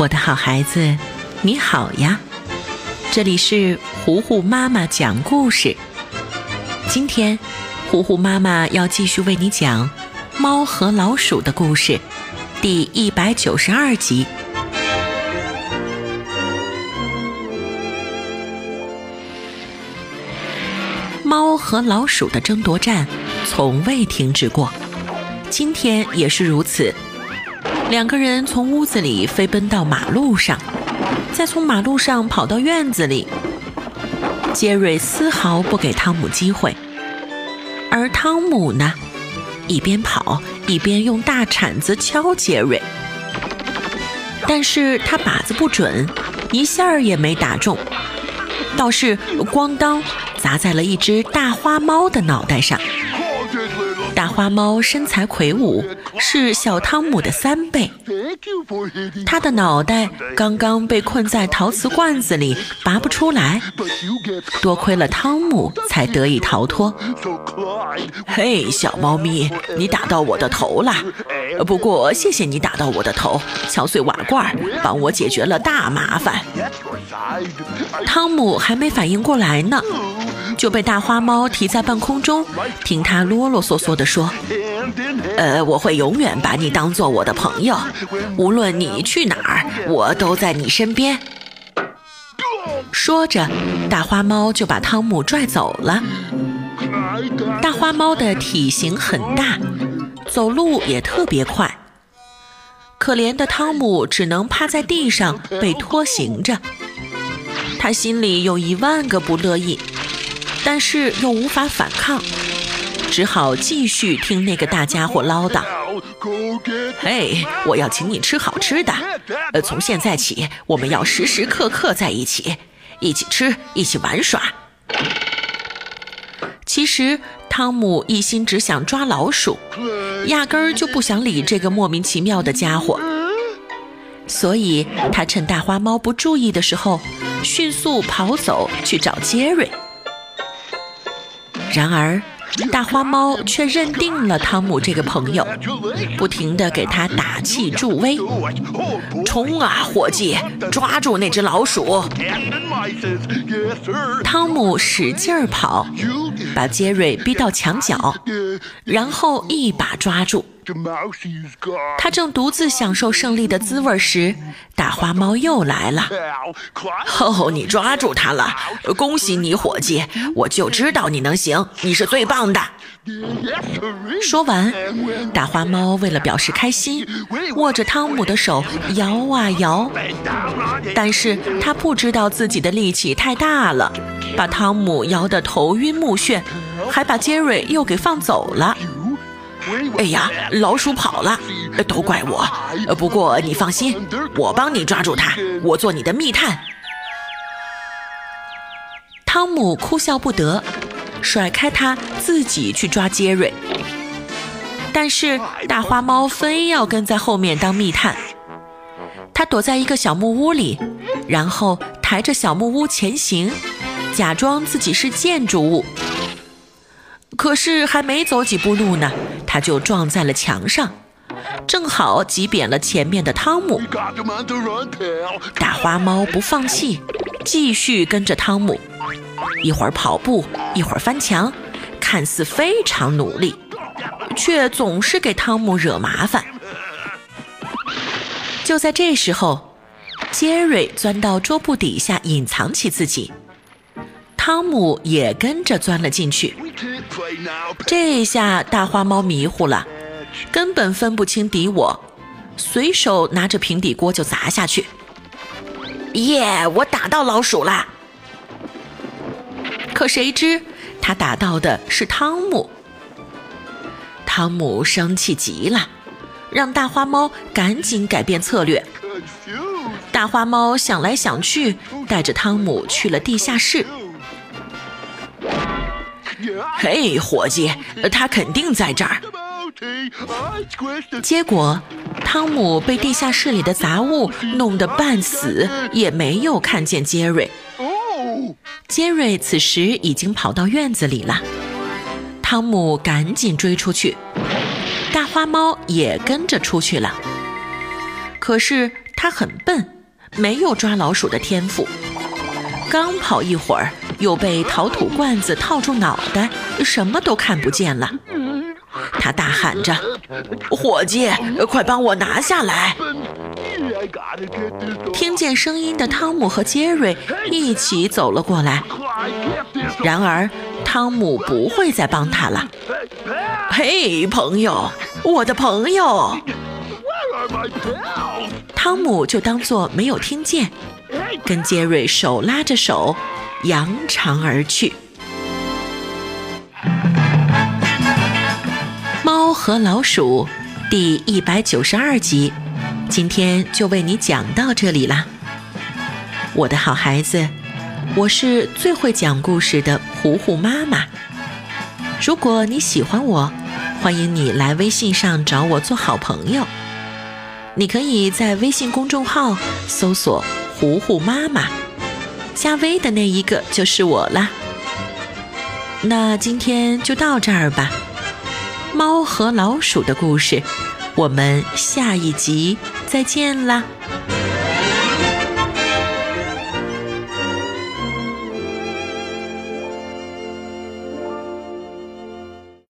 我的好孩子，你好呀！这里是糊糊妈妈讲故事。今天，糊糊妈妈要继续为你讲《猫和老鼠》的故事，第一百九十二集。猫和老鼠的争夺战从未停止过，今天也是如此。两个人从屋子里飞奔到马路上，再从马路上跑到院子里。杰瑞丝毫不给汤姆机会，而汤姆呢，一边跑一边用大铲子敲杰瑞，但是他靶子不准，一下儿也没打中，倒是咣当砸在了一只大花猫的脑袋上。花猫身材魁梧，是小汤姆的三倍。它的脑袋刚刚被困在陶瓷罐子里，拔不出来。多亏了汤姆，才得以逃脱。嘿，小猫咪，你打到我的头了。不过谢谢你打到我的头，敲碎瓦罐，帮我解决了大麻烦。汤姆还没反应过来呢。就被大花猫提在半空中，听他啰啰嗦嗦地说：“呃，我会永远把你当做我的朋友，无论你去哪儿，我都在你身边。”说着，大花猫就把汤姆拽走了。大花猫的体型很大，走路也特别快。可怜的汤姆只能趴在地上被拖行着，他心里有一万个不乐意。但是又无法反抗，只好继续听那个大家伙唠叨。嘿，我要请你吃好吃的。呃，从现在起，我们要时时刻刻在一起，一起吃，一起玩耍。其实汤姆一心只想抓老鼠，压根儿就不想理这个莫名其妙的家伙。所以他趁大花猫不注意的时候，迅速跑走去找杰瑞。然而，大花猫却认定了汤姆这个朋友，不停地给他打气助威。冲啊，伙计，抓住那只老鼠！汤姆使劲儿跑，把杰瑞逼到墙角，然后一把抓住。他正独自享受胜利的滋味时，大花猫又来了。哦，你抓住它了，恭喜你，伙计！我就知道你能行，你是最棒的。说完，大花猫为了表示开心，握着汤姆的手摇啊摇。但是他不知道自己的力气太大了，把汤姆摇得头晕目眩，还把杰瑞又给放走了。哎呀，老鼠跑了，都怪我。不过你放心，我帮你抓住它，我做你的密探。汤姆哭笑不得，甩开他，自己去抓杰瑞。但是大花猫非要跟在后面当密探。他躲在一个小木屋里，然后抬着小木屋前行，假装自己是建筑物。可是还没走几步路呢。他就撞在了墙上，正好挤扁了前面的汤姆。大花猫不放弃，继续跟着汤姆，一会儿跑步，一会儿翻墙，看似非常努力，却总是给汤姆惹麻烦。就在这时候，杰瑞钻到桌布底下隐藏起自己，汤姆也跟着钻了进去。这下大花猫迷糊了，根本分不清敌我，随手拿着平底锅就砸下去。耶！我打到老鼠了。可谁知他打到的是汤姆。汤姆生气极了，让大花猫赶紧改变策略。大花猫想来想去，带着汤姆去了地下室。嘿，伙计，他肯定在这儿。结果，汤姆被地下室里的杂物弄得半死，也没有看见杰瑞。杰瑞此时已经跑到院子里了，汤姆赶紧追出去，大花猫也跟着出去了。可是它很笨，没有抓老鼠的天赋。刚跑一会儿，又被陶土罐子套住脑袋，什么都看不见了。他大喊着：“伙计，快帮我拿下来！”听见声音的汤姆和杰瑞一起走了过来。然而，汤姆不会再帮他了。嘿，朋友，我的朋友！汤姆就当作没有听见，跟杰瑞手拉着手，扬长而去。猫和老鼠第一百九十二集，今天就为你讲到这里啦，我的好孩子，我是最会讲故事的糊糊妈妈。如果你喜欢我，欢迎你来微信上找我做好朋友。你可以在微信公众号搜索“糊糊妈妈”，加微的那一个就是我啦。那今天就到这儿吧。猫和老鼠的故事，我们下一集再见啦。